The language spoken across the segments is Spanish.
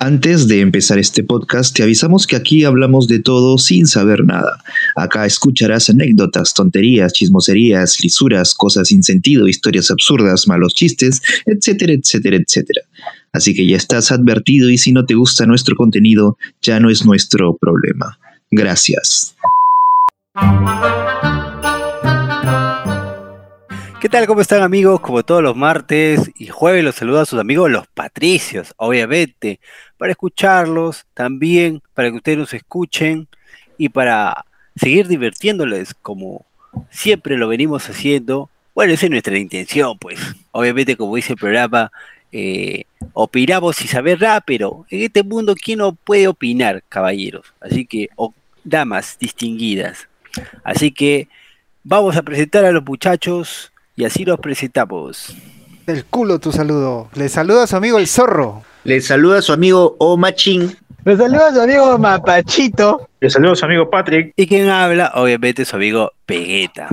Antes de empezar este podcast, te avisamos que aquí hablamos de todo sin saber nada. Acá escucharás anécdotas, tonterías, chismoserías, lisuras, cosas sin sentido, historias absurdas, malos chistes, etcétera, etcétera, etcétera. Así que ya estás advertido y si no te gusta nuestro contenido, ya no es nuestro problema. Gracias. ¿Qué tal? ¿Cómo están amigos? Como todos los martes y jueves los saluda a sus amigos los patricios, obviamente, para escucharlos, también para que ustedes nos escuchen y para seguir divirtiéndoles como siempre lo venimos haciendo. Bueno, esa es nuestra intención, pues. Obviamente, como dice el programa, eh, opinamos sin saber pero en este mundo, ¿quién no puede opinar, caballeros? Así que, damas distinguidas. Así que vamos a presentar a los muchachos y así los presentamos. El culo tu saludo. Le saluda a su amigo el zorro. Le saluda a su amigo Omachín. Le saluda a su amigo Mapachito. Le saluda a su amigo Patrick. Y quien habla, obviamente, su amigo Pegueta.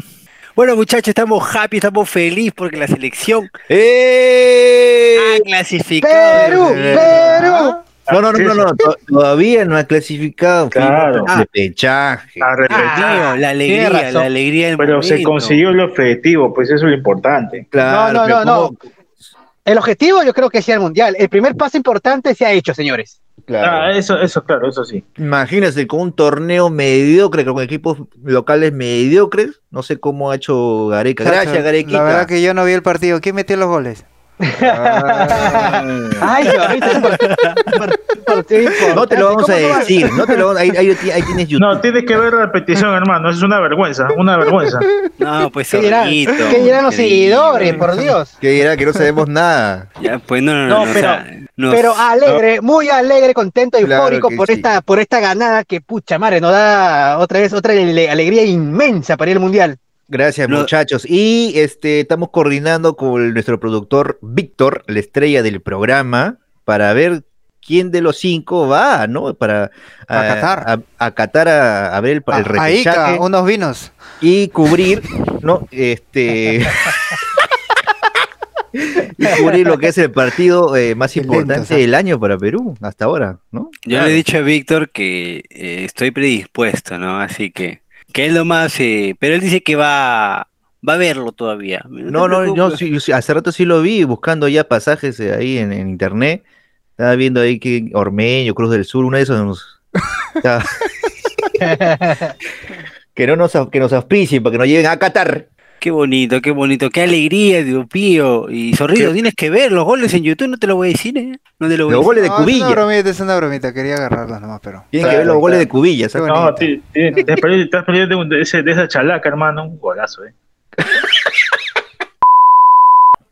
Bueno, muchachos, estamos happy, estamos felices porque la selección ¡Eh! ha clasificado. Perú, Perú. No, no, no, no, no, to- todavía no ha clasificado. Claro. De pechaje. Ah, la alegría, la alegría del pero se consiguió el objetivo, pues eso es lo importante. Claro, no, no, no, ¿cómo? El objetivo yo creo que sea el mundial. El primer paso importante se ha hecho, señores. Claro. Ah, eso, eso, claro, eso sí. Imagínense, con un torneo mediocre, con equipos locales mediocres, no sé cómo ha hecho Gareca. Gracias, Garequita. La verdad que yo no vi el partido. ¿Quién metió los goles? Ah. Ay, No te lo vamos a ¿Cómo no vas- decir, no te lo vamos- ahí, ahí, ahí tienes YouTube. No, tienes que ver la repetición, hermano. Es una vergüenza, una vergüenza. No, pues ¿Qué dirán, ¿Qué dirán los seguidores? Por Dios. Que dirá que no sabemos nada. Ya, pues no, no, no. No, o pero- sea, nos- Pero alegre, muy alegre, contento, Claro eufórico que por sí. esta por esta ganada que pucha madre nos da otra vez otra ale- alegría inmensa para ir al mundial. Gracias, No. muchachos. Y este estamos coordinando con nuestro productor Víctor, la estrella del programa, para ver quién de los cinco va, ¿no? Para A ah, Qatar. a, a Qatar a, a ver el, el A- a Ica, repechaje unos vinos. y cubrir, ¿no? Este y cubrir lo que es el partido eh, más lento, importante del año para Perú hasta ahora, ¿no? Yo le he dicho a Víctor que eh, estoy predispuesto, ¿no? Así que, que es lo más, eh, pero él dice que va, va a verlo todavía. No, no, yo sí, yo sí, hace rato sí lo vi buscando ya pasajes eh, ahí en, en internet. Estaba viendo ahí que Ormeño, Cruz del Sur, uno de esos nos- que no nos que nos auspicien para que nos lleven a Qatar. Qué bonito, qué bonito, qué alegría, Dios mío. Y Zorrito, Qué- tienes que ver los goles en YouTube, no te lo voy a decir, ¿eh? No te lo voy a Los decir. goles de No, es una Cubilla. bromita, es una bromita. Quería agarrarlos nomás, pero. Tienen que ver los Claro, goles de. Cubilla. ¿sabes? No, te has perdido, te has perdido de, un- de ese- de esa chalaca, hermano. Un golazo, eh.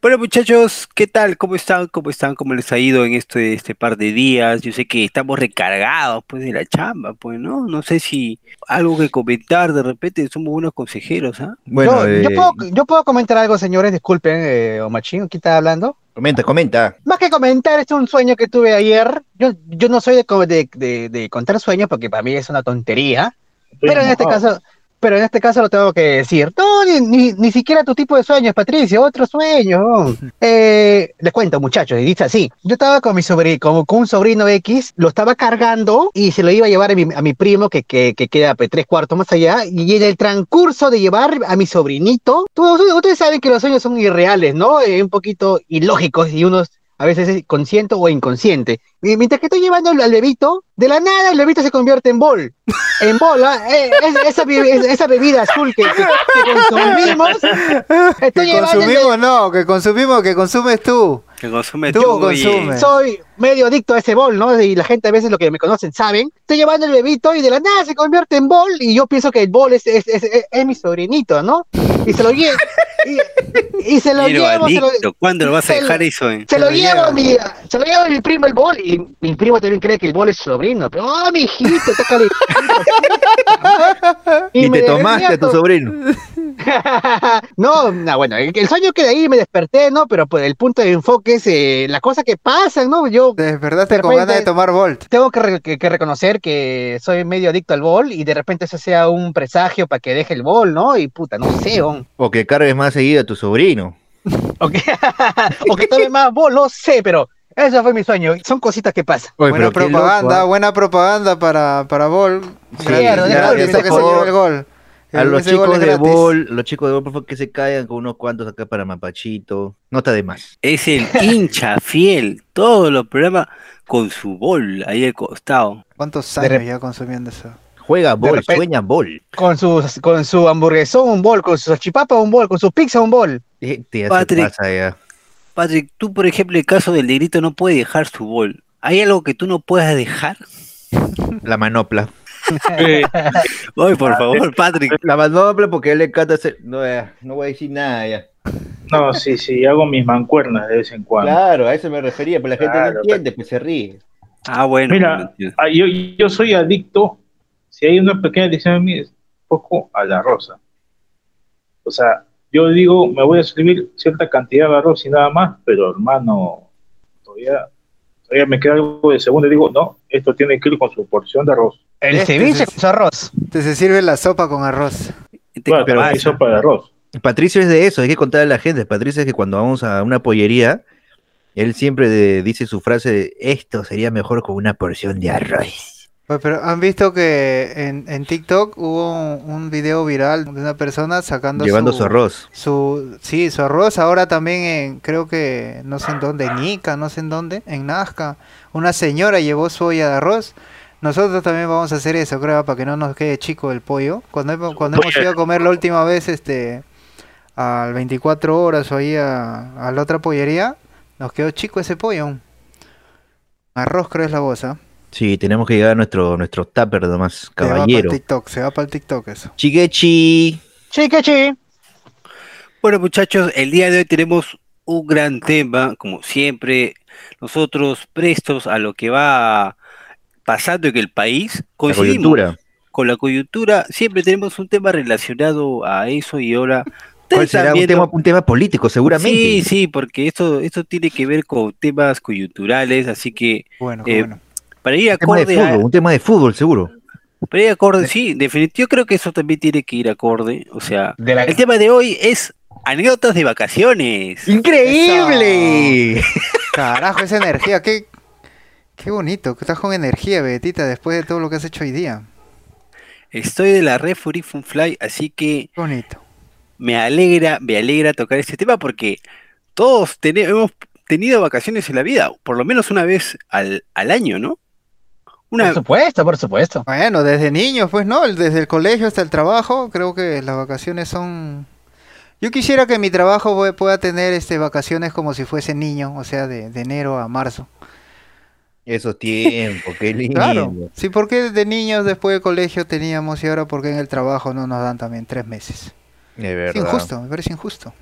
Bueno, muchachos, ¿qué tal? ¿Cómo están? ¿Cómo están? ¿Cómo les ha ido en este, este par de días? Yo sé que estamos recargados, pues, de la chamba, pues, ¿no? No sé si algo que comentar, de repente somos buenos consejeros, ¿ah? Bueno, yo, yo eh, puedo, yo puedo comentar algo, señores, disculpen, eh, Omachín, ¿quién está hablando? comenta, comenta. Más que comentar, es un sueño que tuve ayer. Yo, yo no soy de, de- de contar sueños porque para mí es una tontería. Pero en este caso, pero en este caso lo tengo que decir. No, ni, ni, ni siquiera tu tipo de sueños, Patricio, otro sueño. Eh, les cuento, muchachos, y dice así. Yo estaba con mi sobrino, con, con un sobrino X, lo estaba cargando y se lo iba a llevar a mi, a mi primo que, que, que queda pues, tres cuartos más allá. Y en el transcurso de llevar a mi sobrinito, todos ustedes saben que los sueños son irreales, ¿no? Eh, un poquito ilógicos y unos a veces es consciente o inconsciente. Y mientras que estoy llevando al bebito, de la nada el bebito se convierte en bol. En bol, ¿ah? Eh, es- esa, esa bebida azul que, que- que consumimos. Estoy Que el consumimos, no, que consumimos, que consumes tú. Que consume Tú tú, consumes. soy medio adicto a ese bol, ¿no? Y la gente a veces lo que me conocen saben. Estoy llevando el bebito y de la nada se convierte en bol y yo pienso que el bol es, es, es- es- es mi sobrinito, ¿no? Y se lo llevo. Y, y se lo Pero llevo. se lo- ¿cuándo lo vas a dejar eso? eh? Se lo, lo llevo mi, se lo llevo mi primo el bol y mi primo también cree que el bol es su sobrino. Pero, oh, mi hijito, tócale. Y, me te tomaste a tu sobrino. no, no, bueno, el, el sueño que de ahí me desperté, ¿no? Pero por el punto de enfoque es eh, las cosas que pasan, ¿no? Yo Te despertaste De con ganas de tomar Volt. tengo que, re- que- que reconocer que soy medio adicto al bol y de repente eso sea un presagio para que deje el bol, ¿no? Y puta, no sé, on. O que cargues más seguido a tu sobrino. O que, o que tome más bol, no sé, pero Eso fue mi sueño. Son cositas que pasan. Oye, buena propaganda, loco, ¿ah? buena propaganda para, para Bol. Sí, Gracias, ya, ya, ya, ya, ya, que se lleve el gol. A El- los chicos de. Bol, los chicos de Bol, por favor, que se caigan con unos cuantos acá para Mapachito. Nota de más. Es el hincha fiel, todos los programas con su bol ahí al costado. ¿Cuántos años ya consumiendo eso? Juega Bol, repente- sueña Bol. Con su, con su hamburguesón, un bol. Con su salchipapa, un bol. Con su pizza, un bol. Te Patrick. pasa ya. Patrick, tú por ejemplo el caso del negrito no puede dejar su bol. ¿Hay algo que tú no puedas dejar? La manopla. Eh, Ay, por favor, Patrick. La manopla porque él le encanta hacer. No, ya, no voy a decir nada ya. no, sí, sí, hago mis mancuernas de vez en cuando. Claro, a eso me refería, pero la gente Claro, no entiende, pues se ríe. Ah, bueno. Mira, no ah, yo, yo soy adicto, si hay una pequeña adicción en mí, es un poco a la rosa. O sea, yo digo, me voy a servir cierta cantidad de arroz y nada más, pero hermano, todavía, todavía me queda algo de segundo y digo, no, esto tiene que ir con su porción de arroz. El Este ceviche con su arroz. Te se sirve la sopa con arroz. ¿Qué te Claro, pero hay sopa de arroz. Patricio es de eso, hay que contarle a la gente. Patricio es que cuando vamos a una pollería, él siempre de- dice su frase de, esto sería mejor con una porción de arroz. Pues, Pero han visto que en, en TikTok hubo un, un video viral de una persona sacando Llevando su arroz. su sí su arroz ahora también en creo que no sé en dónde en Ica no sé en dónde en Nazca una señora llevó su olla de arroz nosotros también vamos a hacer eso creo para que no nos quede chico el pollo cuando hemos, cuando hemos ido a comer la última vez este al 24 horas o ahí a, a la otra pollería nos quedó chico ese pollo arroz creo es la ¿ah? Sí, tenemos que llegar a nuestro, nuestro tupper nomás, se va para el caballero. TikTok se va para el TikTok eso Chiquechi. Chiquechi. Bueno, muchachos, el día de hoy tenemos un gran tema, como siempre, nosotros prestos a lo que va pasando en el país, La coincidimos coyuntura. con la coyuntura, siempre tenemos un tema relacionado a eso y ahora ¿Cuál ustedes será? Un tema, un tema político, seguramente. Sí, sí, porque esto, esto tiene que ver con temas coyunturales, así que bueno Eh, bueno para ir Un tema de acorde a, fútbol, un tema de fútbol, seguro. para ir acorde, sí, definitivo, yo creo que eso también tiene que ir acorde, o sea, De la, el tema de hoy es anécdotas de vacaciones. ¡Increíble! Carajo, esa energía, qué, qué bonito, que estás con energía, Betita, después de todo lo que has hecho hoy día. Estoy de la Red Fury Fun Fly, así que Qué bonito. me alegra, me alegra tocar este tema porque todos tene- hemos tenido vacaciones en la vida, por lo menos una vez al, al año, ¿no? Por Una, supuesto, por supuesto. Bueno, desde niños, pues no, desde el colegio hasta el trabajo, creo que las vacaciones son... Yo quisiera que mi trabajo pue- pueda tener este vacaciones como si fuese niño, o sea, de, de enero a marzo. Esos tiempos, qué lindo. Claro, sí, porque de niños después del colegio teníamos y ahora porque en el trabajo no nos dan también tres meses. De Es injusto, me parece injusto.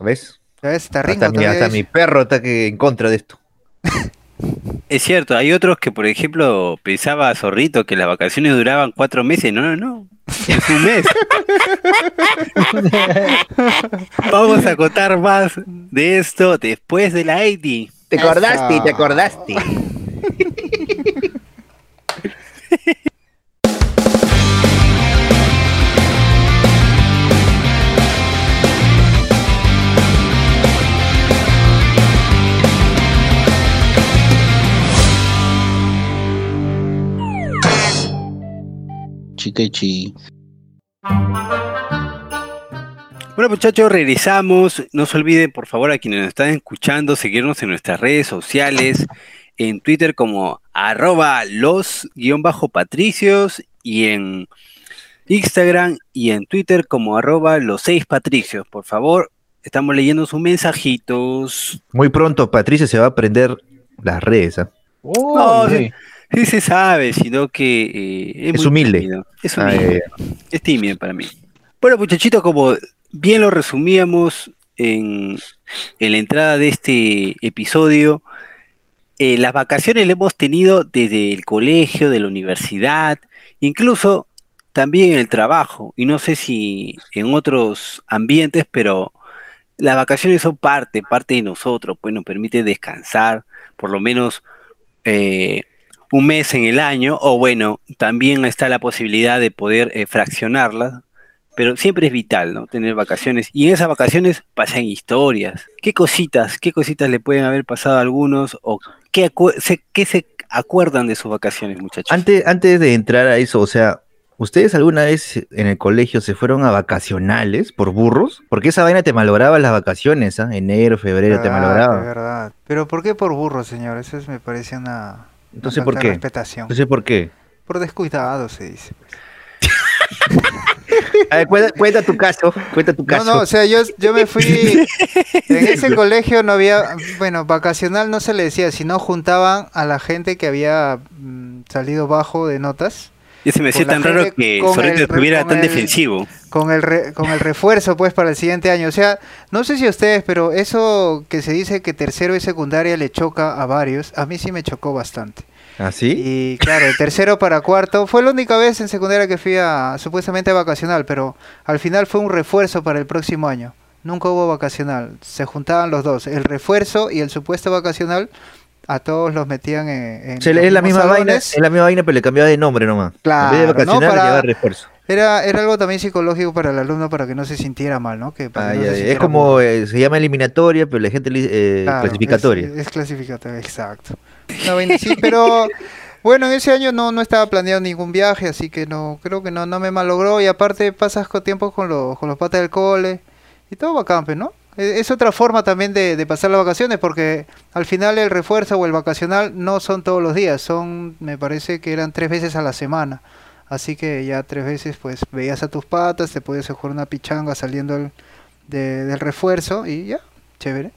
¿Ves? ¿Sabes? Está Hasta, Ringo mi, hasta dice- mi perro está que en contra de esto. es cierto, hay otros que, por ejemplo, pensaba Zorrito que las vacaciones duraban cuatro meses, no, no, no, es un mes. Vamos a contar más de esto después de la 80. Te acordaste, te acordaste. Chiquechi. Bueno muchachos, regresamos. No se olviden, por favor, a quienes nos están escuchando, seguirnos en nuestras redes sociales, en Twitter como arroba los guion bajo patricios y en Instagram y en Twitter como arroba los seis patricios. Por favor, estamos leyendo sus mensajitos. Muy pronto Patricia se va a aprender las redes. No, uy. Sí se sabe, sino que eh, Es muy humilde. tímido. Es Ah, humilde. Es tímido para mí. Bueno, muchachitos, como bien lo resumíamos en, en la entrada de este episodio, eh, las vacaciones las hemos tenido desde el colegio, de la universidad, incluso también en el trabajo, y no sé si en otros ambientes, pero las vacaciones son parte, parte de nosotros, pues nos permite descansar por lo menos eh, un mes en el año, o bueno, también está la posibilidad de poder eh, fraccionarlas, pero siempre es vital, ¿no? Tener vacaciones. Y en esas vacaciones pasan historias. ¿Qué cositas, qué cositas le pueden haber pasado a algunos o qué, se, qué se acuerdan de sus vacaciones, muchachos? Antes, antes de entrar a eso, o sea, ¿ustedes alguna vez en el colegio se fueron a vacacionales por burros? Porque esa vaina te malograba las vacaciones, ¿ah? Enero, febrero te Ah, de malograba. verdad. Pero ¿por qué por burro, señor? Eso es- me parece una, Entonces, ¿por qué? respetación. Entonces, ¿por qué? Por descuidado, se dice. pues. A ver, cuenta, cuenta tu caso, cuenta tu No, caso. no, o sea, yo, yo me fui. En ese colegio no había. Bueno, vacacional no se le decía, sino juntaban a la gente que había mm, salido bajo de notas. Ya se me hacía tan raro que el- estuviera tan el- defensivo. con el, re- con el refuerzo pues para el siguiente año. O sea, no sé si a ustedes, pero eso que se dice que tercero y secundaria le choca a varios, a mí sí me chocó bastante. ¿Ah, sí? Y claro, el tercero para cuarto fue la única vez en secundaria que fui a supuestamente a vacacional, pero al final fue un refuerzo para el próximo año. Nunca hubo vacacional, se juntaban los dos, el refuerzo y el supuesto vacacional, a todos los metían en... en O sea, los es la misma vaina, es la misma vaina, pero le cambiaba de nombre nomás. en vez de Claro, ¿no? Para- le refuerzo. Era, era algo también psicológico para el alumno para que no se sintiera mal, ¿no? Que para Ah, que no ya, se ya. Es como, eh, se llama eliminatoria, pero la gente eh, Claro, clasificatoria. Es, es clasificatoria, exacto. Así, pero bueno, en ese año no, no estaba planeado ningún viaje, así que no, creo que no, no me malogró. Y aparte pasas con tiempo con, los con los patas del cole y todo bacán, pues, ¿no? Es otra forma también de, de pasar las vacaciones, porque al final el refuerzo o el vacacional no son todos los días, son, me parece que eran tres veces a la semana. Así que ya tres veces, pues, veías a tus patas, te podías jugar una pichanga saliendo el- de- del refuerzo y ya, chévere.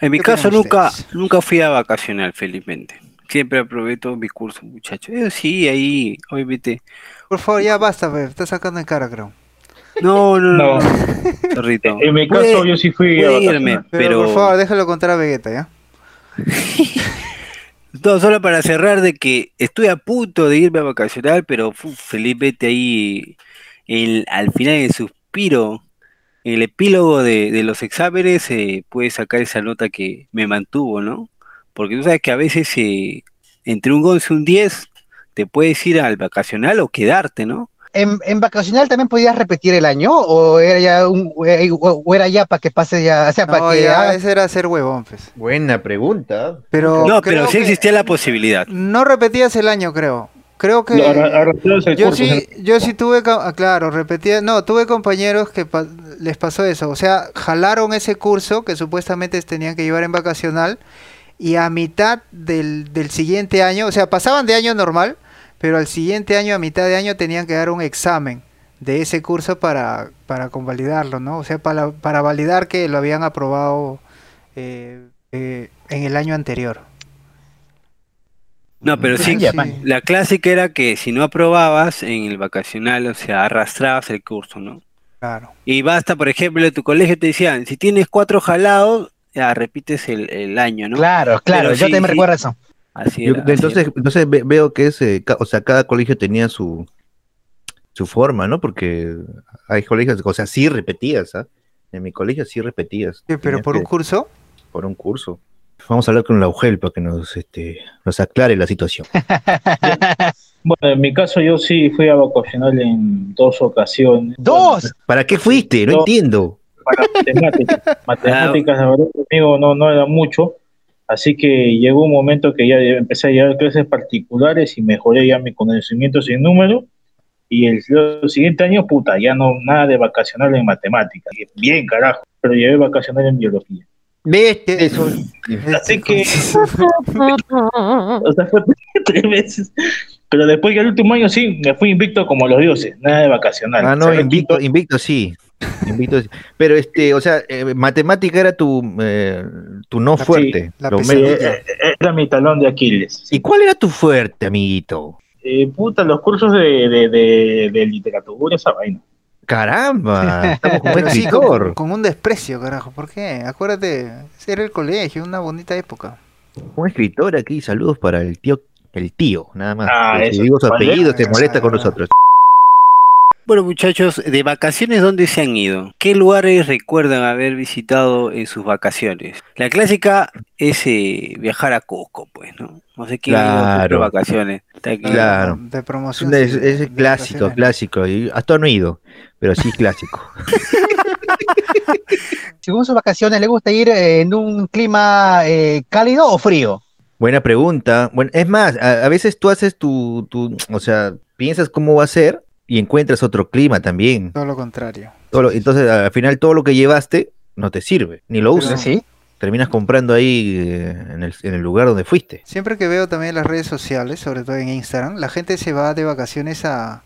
En mi ¿Qué caso nunca, ustedes? nunca fui a vacacional, felizmente. Siempre aprobé mi curso, muchachos. Eso sí, ahí, obviamente. Por favor, ya basta, me está sacando en cara, creo. No, no, no. No. En mi caso, Puede- yo sí fui a irme, vacacionar. Pero, pero por favor, déjalo contar a Vegeta, ¿ya? No, solo para cerrar de que estoy a punto de irme a vacacional, pero fu, felizmente ahí el- al final del suspiro, el epílogo de, de los exámenes, eh, pude sacar esa nota que me mantuvo, ¿no? Porque tú sabes que a veces eh, entre un 11 y un 10 te puedes ir al vacacional o quedarte, ¿no? ¿En, en vacacional también podías repetir el año o era ya un, o, o era ya para que pase ya, o sea, para No, que ya, haga- ese era ser huevón, pues. Buena pregunta. Pero No, pero sí existía la posibilidad. No repetías el año, creo. Creo que... Yo curso, sí, yo sí tuve, ah, claro, repetía, no, tuve compañeros que pa- les pasó eso, o sea, jalaron ese curso que supuestamente tenían que llevar en vacacional y a mitad del, del siguiente año, o sea, pasaban de año normal, pero al siguiente año, a mitad de año, tenían que dar un examen de ese curso para, para convalidarlo, ¿no? O sea, para, para validar que lo habían aprobado eh, eh, en el año anterior. No, pero sí, Ya, Sí. la clásica era que si no aprobabas en el vacacional, o sea, arrastrabas el curso, ¿no? Claro. Y basta, por ejemplo, en tu colegio te decían, si tienes cuatro jalados, ya repites el, el año, ¿no? Claro, claro, Pero yo sí, también me sí. recuerdo eso. Así Yo- era. así entonces, era. entonces ve- veo que es, o sea, cada colegio tenía su, su forma, ¿no? Porque hay colegios, o sea, sí repetías, ¿ah? En mi colegio sí repetías. ¿Qué, ¿Pero por un curso? por un curso. Vamos a hablar con la UGEL para que nos, este, nos aclare la situación. Bueno, en mi caso yo sí fui a vacacional en dos ocasiones. ¡Dos! ¿Para qué fuiste? No, No. entiendo. Para matemáticas. Matemáticas, la verdad, conmigo no, no era mucho. Así que llegó un momento que ya empecé a llevar clases particulares y mejoré ya mis conocimientos en número. Y el, el siguiente año, puta, ya no nada de vacacional en matemáticas. Bien, carajo. Pero llevé vacacional en biología. ¿Ves? ¿Qué? Eso- Así que, o sea, fue tres veces. Pero después que el último año sí, me fui invicto como los dioses, nada de vacacional. Ah, no, invicto, invicto sí. Pero, este, o sea, eh, matemática era tu, eh, tu no fuerte. la Lo Sí, menos- pesadilla. eh, era mi talón de Aquiles. ¿Y cuál era tu fuerte, amiguito? Eh, puta, los cursos de, de, de, de literatura, esa vaina. Caramba, estamos con un Pero sí, con, escritor. con un desprecio, carajo. ¿Por qué? Acuérdate, era el colegio, una bonita época. Un escritor aquí, saludos para el tío, el tío, nada más. Ah, si eso, digo su ¿cuál apellido, se molesta con Ah. nosotros. Bueno, muchachos, de vacaciones, ¿dónde se han ido? ¿Qué lugares recuerdan haber visitado en sus vacaciones? La clásica es eh, viajar a Cusco, pues, ¿no? No sé quién ha ido a Cusco de Claro. vacaciones. Claro. De promoción. Es, sí, es de clásico, clásico. Y hasta no he ido, pero sí clásico. Según sus vacaciones, ¿le gusta ir eh, en un clima eh, cálido o frío? Buena pregunta. Bueno, es más, a, a veces tú haces tu, tu, o sea, piensas cómo va a ser y encuentras otro clima también. Todo lo contrario. Todo lo- entonces, al final, todo lo que llevaste no te sirve, ni lo usas. Sí. Terminas comprando ahí eh, en el, en el lugar donde fuiste. Siempre que veo también las redes sociales, sobre todo en Instagram, la gente se va de vacaciones a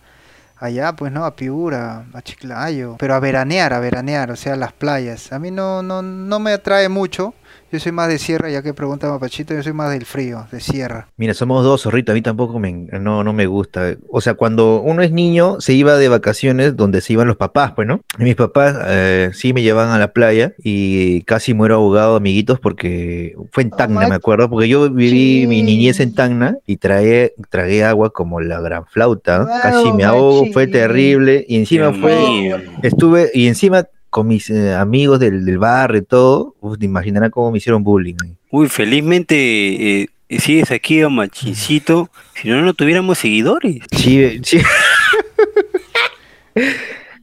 allá, pues no, a Piura, a Chiclayo, pero a veranear, a veranear, o sea, a las playas. A mí no, no, no me atrae mucho. Yo soy más de sierra, ya que pregunta Mapachito, yo soy más del frío, de sierra. Mira, somos dos, zorrito, a mí tampoco me, no, no me gusta. O sea, cuando uno es niño, se iba de vacaciones donde se iban los papás, pues, ¿no? Y mis papás eh, sí me llevaban a la playa y casi muero ahogado, amiguitos, porque fue en Tacna, me acuerdo, porque yo viví mi niñez en Tacna y tragué, tragué agua como la gran flauta, casi me ahogo, fue terrible, y encima Dios fue, mío. estuve, y encima con mis eh, amigos del, del barrio y todo, uf, te imaginarás cómo me hicieron bullying. Uy, felizmente eh, sigues aquí, oh, machincito. Si no, no tuviéramos seguidores. Sí, sí.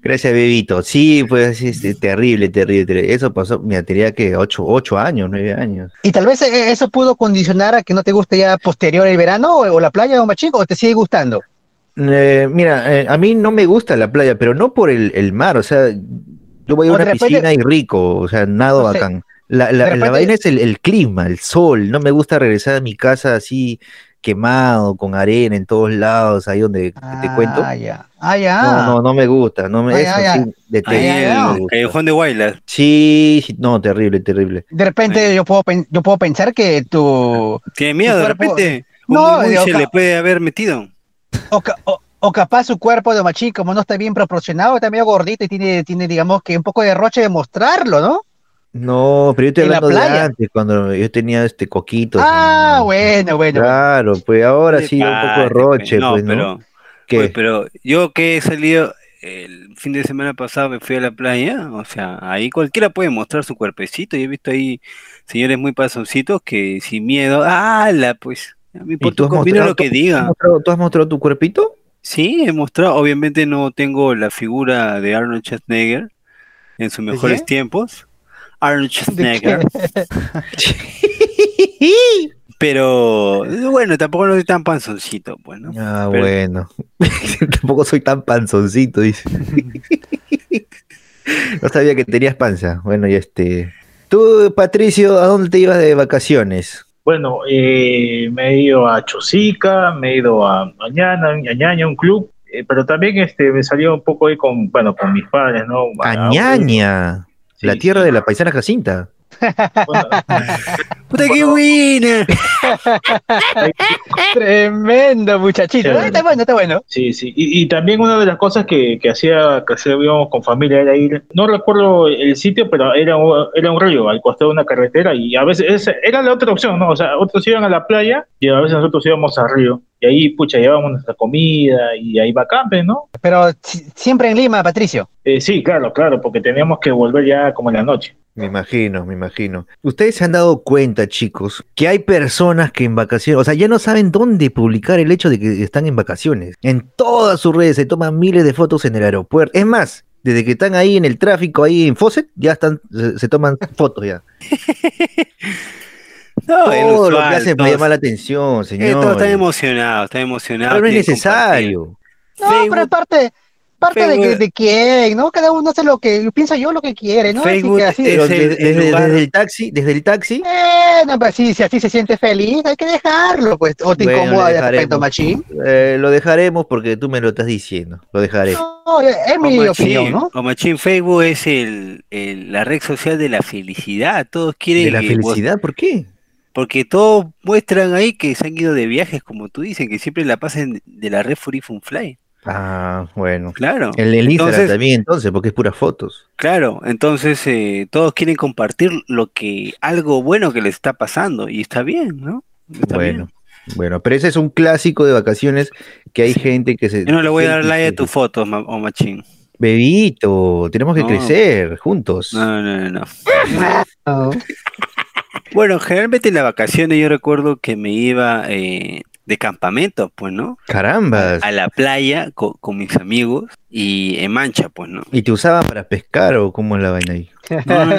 Gracias, bebito. Sí, pues es terrible, terrible, terrible. Eso pasó, mira, tenía que ocho, ocho años, nueve años. Y tal vez eh, eso pudo condicionar a que no te guste ya posterior el verano o, o la playa o machín, o te sigue gustando. Eh, mira, eh, a mí no me gusta la playa, pero no por el, el mar, o sea, yo voy a una de repente- piscina y rico, o sea, nado No sé, bacán. La, la, de la vaina es el, el clima, el sol, no me gusta regresar a mi casa así quemado, con arena en todos lados, ahí donde te cuento. Ah, ya. Ah, ya. No, no, no me gusta, no me, Ah, eso ya, ya. sí, en ya. no callejón de Guaylas. Sí, sí, no, terrible, terrible. De repente yo puedo, yo puedo pensar que tu... ¿Tiene miedo Tu de repente? Un No, se le puede haber metido. O, o- o capaz su cuerpo de machín, como no está bien proporcionado, está medio gordito y tiene, tiene, digamos, que un poco de roche de mostrarlo, ¿no? No, pero yo estoy ¿En la hablando de playa? antes, cuando yo tenía este coquito. Ah, bueno, bueno. Claro, pues ahora ¿Qué sí, un poco de pasa, roche, No, pues, ¿no? pero, ¿Qué? pues, pero yo que he salido el fin de semana pasado, me fui a la playa, o sea, ahí cualquiera puede mostrar su cuerpecito. Y he visto ahí señores muy pasoncitos que sin miedo, ¡ala! Pues, a mí ¿Y por tú has mostrado- lo que tú has diga. mostrado- ¿Tú has mostrado tu cuerpito? Sí, he mostrado. Obviamente no tengo la figura de Arnold Schwarzenegger en sus ¿De mejores tiempos. Arnold. Schwarzenegger. Pero bueno, tampoco no soy tan panzoncito, pues, ¿no? Ah, Pero- bueno. Tampoco soy tan panzoncito, dice. no sabía que tenías panza. Bueno, y este. Tú, Patricio, ¿a dónde te ibas de vacaciones? Bueno, eh, me he ido a Chosica, me he ido a Añana, Añaña, un club, eh, pero también este, me salió un poco ahí con, bueno, con mis padres, ¿no? Añaña, Sí, la tierra sí. de la paisana Jacinta. ¡Puta, qué buena! Tremendo, muchachito. Chévere. Ah, está bueno, está bueno. Sí, sí. Y, y también una de las cosas que, que hacía, que hacíamos con familia era ir, no recuerdo el sitio, pero era, un- era un río al costado de una carretera y a veces esa era la otra opción, ¿no? O sea, otros iban a la playa y a veces nosotros íbamos al río. Y ahí, pucha, llevábamos nuestra comida y ahí va campe, ¿no? Pero si- siempre en Lima, Patricio. Eh, sí, claro, claro, porque teníamos que volver ya como en la noche. Me imagino, me imagino. Ustedes se han dado cuenta, chicos, que hay personas que en vacaciones, o sea, ya no saben dónde publicar el hecho de que están en vacaciones. En todas sus redes se toman miles de fotos en el aeropuerto. Es más, desde que están ahí en el tráfico, ahí en Fawcett, ya están, se, se toman fotos ya. No, el Todo lo que hacen para llamar la atención, eh, señor. todos están emocionados, están emocionados. Pero no es necesario. No, Facebook- pero es parte, parte de, que, Facebook- de quién, ¿no? Cada uno hace lo que, piensa yo lo que quiere, ¿no? Así Facebook que así, es Pero el- desde, el desde- lugar- desde el taxi, desde el taxi, eh, no, pues sí, si así se siente feliz, hay que dejarlo, pues. O te Bueno, incomoda de dejaremos. machín. eh, lo dejaremos porque tú me lo estás diciendo. Lo dejaré. No, es mi Machín, opinión, ¿no? o Machín, Facebook es el, el- la red social de la felicidad. Todos quieren ¿De la felicidad? ¿Por qué? Porque todos muestran ahí que se han ido de viajes, como tú dices, que siempre la pasan de la red Free Fun Fly. Ah, bueno. Claro. El, el Instagram Entonces- también, entonces, porque es puras fotos. Claro, entonces eh, todos quieren compartir lo que, algo bueno que les está pasando, y está bien, ¿no? Está Bueno. bien. Bueno, pero ese es un clásico de vacaciones que hay gente que se... Yo no le voy a dar like a tus fotos, ma- o machín. Bebito, tenemos que No. crecer juntos. No, no, no, no. No. Bueno, generalmente en las vacaciones yo recuerdo que me iba eh, de campamento, pues, ¿no? Carambas. A la playa co- con, mis amigos y en mancha, pues, ¿no? ¿Y te usaban para pescar o cómo es la vaina ahí? No,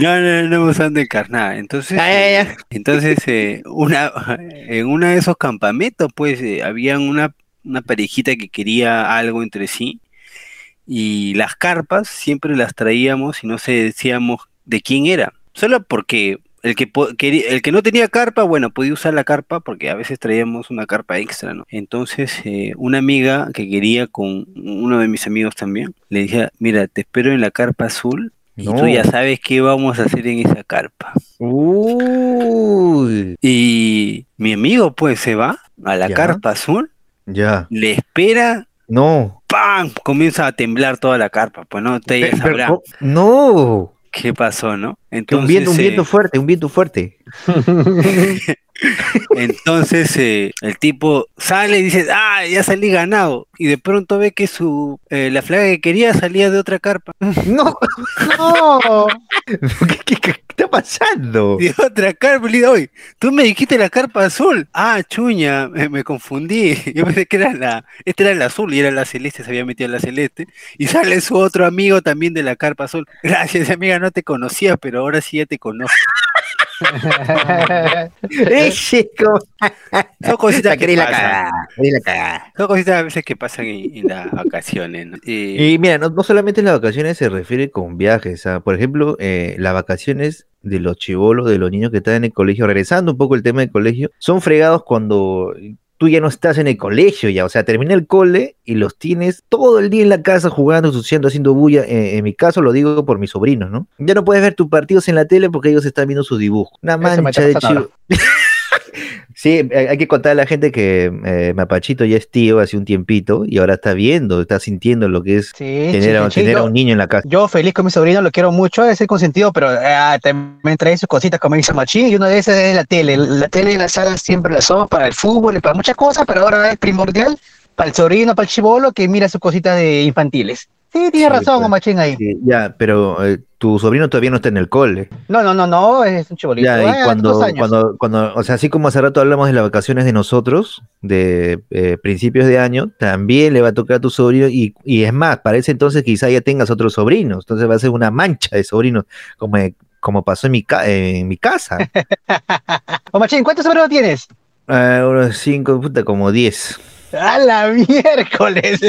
no, no, no, no me de carnada. Entonces, eh, entonces eh, una, en uno de esos campamentos, pues, eh, había una, una parejita que quería algo entre sí y las carpas siempre las traíamos y no se decíamos de quién era. Solo porque el que, el que no tenía carpa, bueno, podía usar la carpa porque a veces traíamos una carpa extra, ¿no? Entonces, eh, una amiga que quería con uno de mis amigos también, le decía, mira, te espero en la carpa azul y No. tú ya sabes qué vamos a hacer en esa carpa. Uy, Y mi amigo, pues, se va a la Ya. carpa azul, ya. le espera, No. ¡pam! Comienza a temblar toda la carpa, pues, no, Pero- sabrán pero- no. Qué pasó, ¿no? Entonces, un viento, un eh, viento fuerte, un viento fuerte. Entonces eh, el tipo sale y dice, ah, ya salí ganado. Y de pronto ve que su eh, la flaga que quería salía de otra carpa. No, No. ¿qué, qué- qué está pasando? De otra carpa. Le digo, oye, tú me dijiste la carpa azul. Ah, chuña, me, me confundí. Yo pensé que era la, este era el azul y era la celeste, se había metido en la celeste. Y sale su otro amigo también de la carpa azul. Gracias, amiga, no te conocía, pero ahora sí ya te conozco. Son cositas que la cagada, querí la cagada. Son cositas a veces que pasan en, en las vacaciones. ¿no? Y mira, no, no solamente las vacaciones se refiere con viajes, por ejemplo, eh, las vacaciones de los chivolos, de los niños que están en el colegio, regresando un poco el tema del colegio, son fregados cuando tú ya no estás en el colegio ya, o sea, termina el cole y los tienes todo el día en la casa jugando, ensuciando, haciendo bulla. Eh, en mi caso lo digo por mis sobrinos, ¿no? Ya no puedes ver tus partidos en la tele porque ellos están viendo sus dibujos. Una mancha de chivo. Sí, hay hay que contar a la gente que eh, Mapachito ya es tío hace un tiempito y ahora está viendo, está sintiendo lo que es Sí, tener, a, sí, un niño en la casa. Yo feliz con mi sobrino, lo quiero mucho, es el consentido, pero ah, también trae sus cositas como dice Machín, y una de esas es la tele. La tele y la sala siempre la son para el fútbol y para muchas cosas, pero ahora es primordial para el sobrino, para el chivolo, que mira sus cositas de infantiles. Sí, tiene Sí, razón, pues. Machín ahí. Sí, ya, pero eh, tu sobrino todavía no está en el cole. No, no, no, no, es un chibolito. Ya, ah, y cuando, dos años. cuando, cuando, o sea, así como hace rato hablamos de las vacaciones de nosotros, de eh, principios de año, también le va a tocar a tu sobrino, y, y es más, para ese entonces quizá ya tengas otros sobrinos, entonces va a ser una mancha de sobrinos, como, como pasó en mi, ca- en mi casa. O Machín, ¿cuántos sobrinos tienes? Ah, unos cinco, puta, como diez. ¡A la miércoles!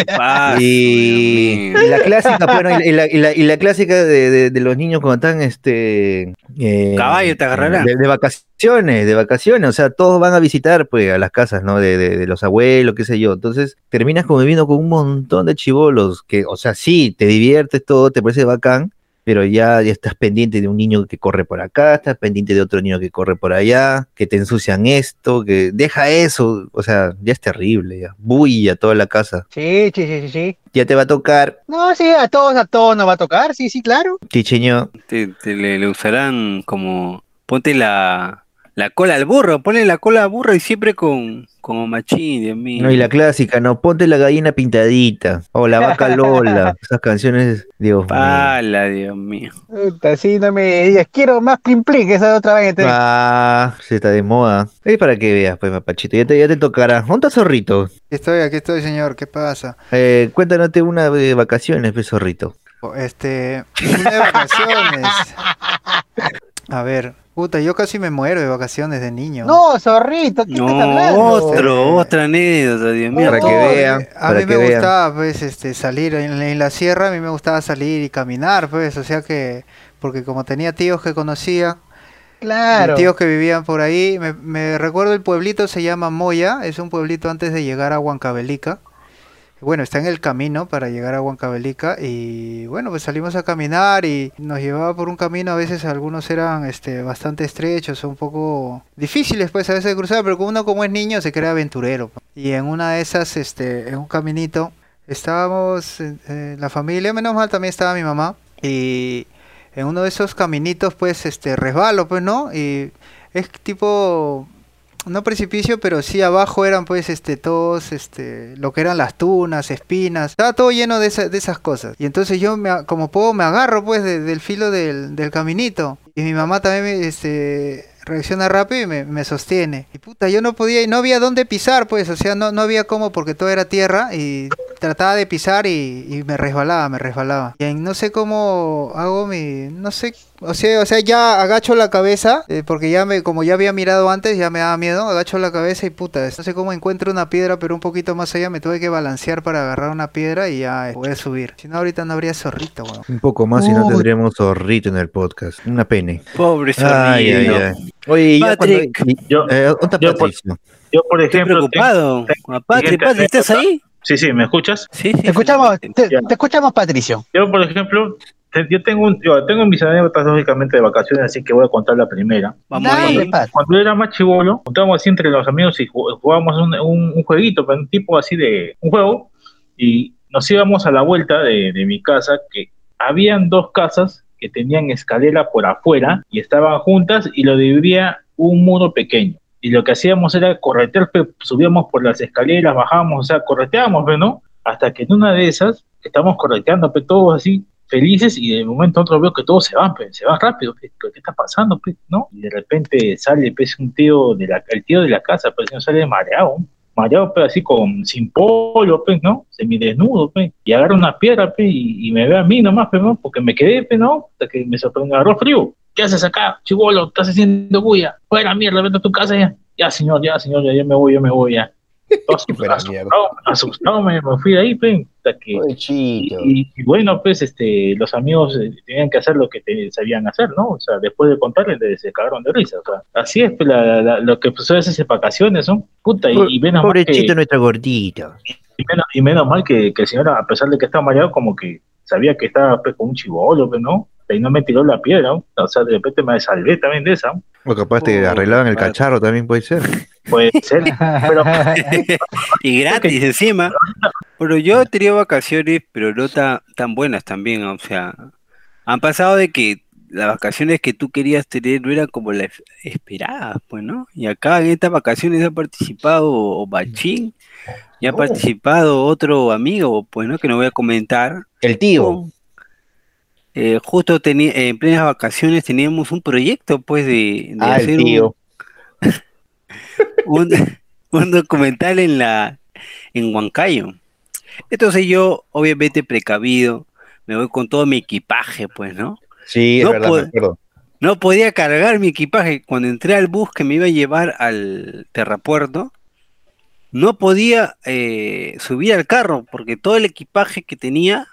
Y, la clásica, bueno, y, y la, y la- y la clásica de, de- de los niños cuando están, este... eh, Caballo te agarrarán. De, de vacaciones, de vacaciones, o sea, todos van a visitar, pues, a las casas, ¿no? De, de- de los abuelos, qué sé yo. Entonces, terminas conviviendo con un montón de chivolos que, o sea, sí, te diviertes todo, te parece bacán, pero ya, ya estás pendiente de un niño que corre por acá, estás pendiente de otro niño que corre por allá, que te ensucian esto, que deja eso, o sea, ya es terrible, ya. Bulla toda la casa. Sí, sí, sí, sí, sí. Ya te va a tocar, No, sí, a todos, a todos nos va a tocar, sí, sí, claro. chicheño. Te, te le, le usarán como ponte la, la cola al burro, ponle la cola al burro y siempre con como machín, Dios mío. No, y la clásica, no, ponte la gallina pintadita, o la vaca Lola, esas canciones, Dios mío. Pala, Dios mío. Puta, sí, no me digas, quiero más plin plin, que esa otra vez. Ah, se está de moda. Es para que veas, pues, mapachito, ya te, ya te tocará. ¿Dónde está Zorrito? Aquí estoy, aquí estoy, señor. ¿Qué pasa? Eh, cuéntanos una de vacaciones, pues, Zorrito. Este, una de vacaciones. A ver, puta, yo casi me muero de vacaciones de niño. No, zorrito, ¿qué estás No, hablando? otro, otra anécdota, Dios mío. Para que vean, eh, A para mí que me vean. gustaba, pues, este, salir en, en la sierra, a mí me gustaba salir y caminar, pues, o sea que, porque como tenía tíos que conocía, Claro. tíos que vivían por ahí, me, me recuerdo el pueblito se llama Moya, es un pueblito antes de llegar a Huancavelica. Bueno, está en el camino para llegar a Huancavelica y bueno, pues salimos a caminar y nos llevaba por un camino, a veces algunos eran este bastante estrechos un poco difíciles pues a veces de cruzar, pero uno como es niño se cree aventurero. pues. Y en una de esas, este, en un caminito, estábamos, eh, eh, la familia, menos mal también estaba mi mamá y en uno de esos caminitos pues este resbalo pues no y es tipo no precipicio, pero sí abajo eran pues este todos este lo que eran las tunas, espinas, estaba todo lleno de, esa- de esas cosas. Y entonces yo me, como puedo me agarro pues de- del filo del, del caminito y mi mamá también me, este reacciona rápido y me, me sostiene. Y puta, yo no podía y no había dónde pisar pues, o sea, no, no había cómo porque todo era tierra y trataba de pisar y, y me resbalaba, me resbalaba. Y en- no sé cómo hago mi, no sé, o sea, o sea, ya agacho la cabeza eh, porque ya me, como ya había mirado antes, ya me daba miedo, agacho la cabeza y puta, no sé cómo encuentro una piedra, pero un poquito más allá me tuve que balancear para agarrar una piedra y ya eh, poder subir. Si no ahorita no habría zorrito, weón. Un poco más y no tendríamos zorrito en el podcast. Una pene. Pobre Ay, ay, zorrito. ay. Oye, y ya cuando- Patrick. Yo, eh, ¿dónde está yo por- Patricio? yo por Estoy ejemplo, preocupado. tengo- Ah, Patri, siguiente Patri, ¿estás ahí? sí, sí, ¿me escuchas? Sí, sí. Te escuchamos, te, te escuchamos, Patricio. Yo, por ejemplo, yo tengo, un, yo tengo mis anécdotas lógicamente de vacaciones, así que voy a contar la primera. Vamos. Pat. Cuando yo era más chivolo, juntábamos así entre los amigos y ju- jugábamos un, un, un jueguito, pero un tipo así de un juego, y nos íbamos a la vuelta de, de mi casa, que habían dos casas que tenían escalera por afuera y estaban juntas y lo dividía un muro pequeño. Y lo que hacíamos era corretear, pe- subíamos por las escaleras, bajábamos, o sea, correteábamos, pe, ¿no? Hasta que en una de esas, estamos correteando, pe, todos así, felices, y de momento otro veo que todos se van, pe, se van rápido, pe, ¿qué está pasando? ¿no? Y de repente sale, pues, un tío de la, el tío de la casa, pues, no sale mareado, mareado, pues, así con, sin polo, pues, ¿no? Semidesnudo, pues, y agarra una piedra, pues, y, me ve a mí nomás, pues, ¿no? Porque me quedé, pues, ¿no? Hasta que me sorprendió, agarró frío. ¿Qué haces acá, chivolo? ¿Estás haciendo bulla? Fuera, mierda, vete a tu casa ya. Ya, señor, ya, señor, ya, ya me voy, ya me voy, ya. Asustado, asustado, me, me fui de ahí, pues, hasta que... Y, y- y bueno, pues este, los amigos eh, tenían que hacer lo que te- sabían hacer, ¿no? O sea, después de contarles, les- se cagaron de risa. O sea, así es pues, la- la- lo que pasó esas vacaciones, ¿no? Puta, y, y menos mal que, Pobrecito nuestro gordito. y menos, y menos mal que, que el señor, a pesar de que estaba mareado, como que sabía que estaba pues, con un chivolo, pues, ¿no? Y no me tiró la piedra, ¿no? O sea, de repente me salvé también de esa, ¿no? O capaz te Oh, arreglaban el madre. cacharro también puede ser. Puede ser, pero y gratis encima. Pero yo he tenido vacaciones, pero no tan, tan buenas también. O sea, han pasado de que las vacaciones que tú querías tener no eran como las esperadas, pues, ¿no? Y acá en estas vacaciones ha participado Bachín y ha Oh. participado otro amigo, pues, ¿no? Que no voy a comentar. El tío. Eh, justo teni- en plenas vacaciones teníamos un proyecto, pues, de, de Ah, el hacer un- tío. un, un documental en la en Huancayo. Entonces yo, obviamente precavido, me voy con todo mi equipaje, pues, ¿no? Sí, es No verdad, me acuerdo. No podía cargar mi equipaje. Cuando entré al bus que me iba a llevar al terrapuerto, no podía eh, subir al carro porque todo el equipaje que tenía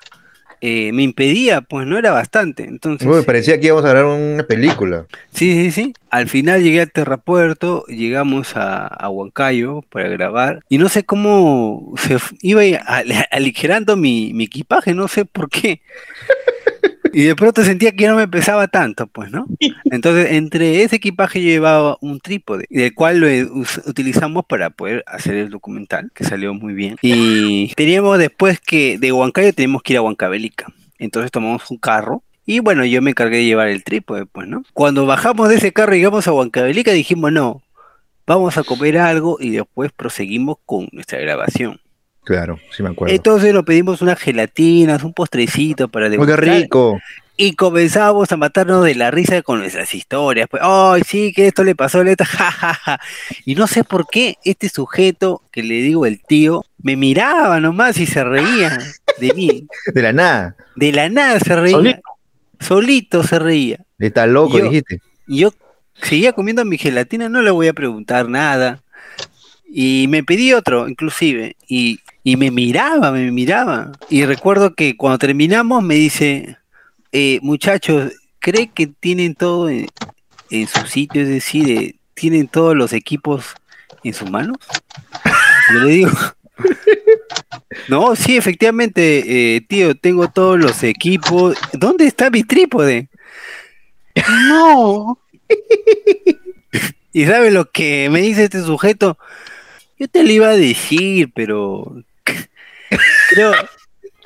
eh, me impedía, pues no era bastante. Entonces, Uy, parecía que íbamos a grabar una película. Sí, sí, sí. Al final llegué al terrapuerto, llegamos a, a Huancayo para grabar y no sé cómo se iba a- aligerando mi, mi equipaje, no sé por qué. Y de pronto sentía que ya no me pesaba tanto, pues, ¿no? Entonces, entre ese equipaje yo llevaba un trípode, del cual lo e- utilizamos para poder hacer el documental, que salió muy bien. Y teníamos después que de Huancayo teníamos que ir a Huancavelica. Entonces tomamos un carro y bueno, yo me encargué de llevar el trípode, pues, ¿no? Cuando bajamos de ese carro y llegamos a Huancavelica, dijimos, no, vamos a comer algo y después proseguimos con nuestra grabación. Claro, sí me acuerdo. Entonces nos pedimos unas gelatinas, un postrecito para Uy, qué degustar rico. y comenzamos a matarnos de la risa con nuestras historias. Pues, ay, sí, que esto le pasó a Leta, jajaja. Y no sé por qué este sujeto, que le digo el tío, me miraba nomás y se reía de mí. De la nada. De la nada se reía. Solito. Solito se reía. Está loco, Yo- dijiste. Y yo seguía comiendo mi gelatina, no le voy a preguntar nada. Y me pedí otro, inclusive. Y, y me miraba, me miraba. Y recuerdo que cuando terminamos me dice, eh, muchachos, ¿cree que tienen todo en, su sitio? Es decir, eh, ¿tienen todos los equipos en sus manos? Yo le digo, no, sí, efectivamente, eh, tío, tengo todos los equipos. ¿Dónde está mi trípode? No. ¿Y sabe lo que me dice este sujeto? Yo te lo iba a decir, pero creo,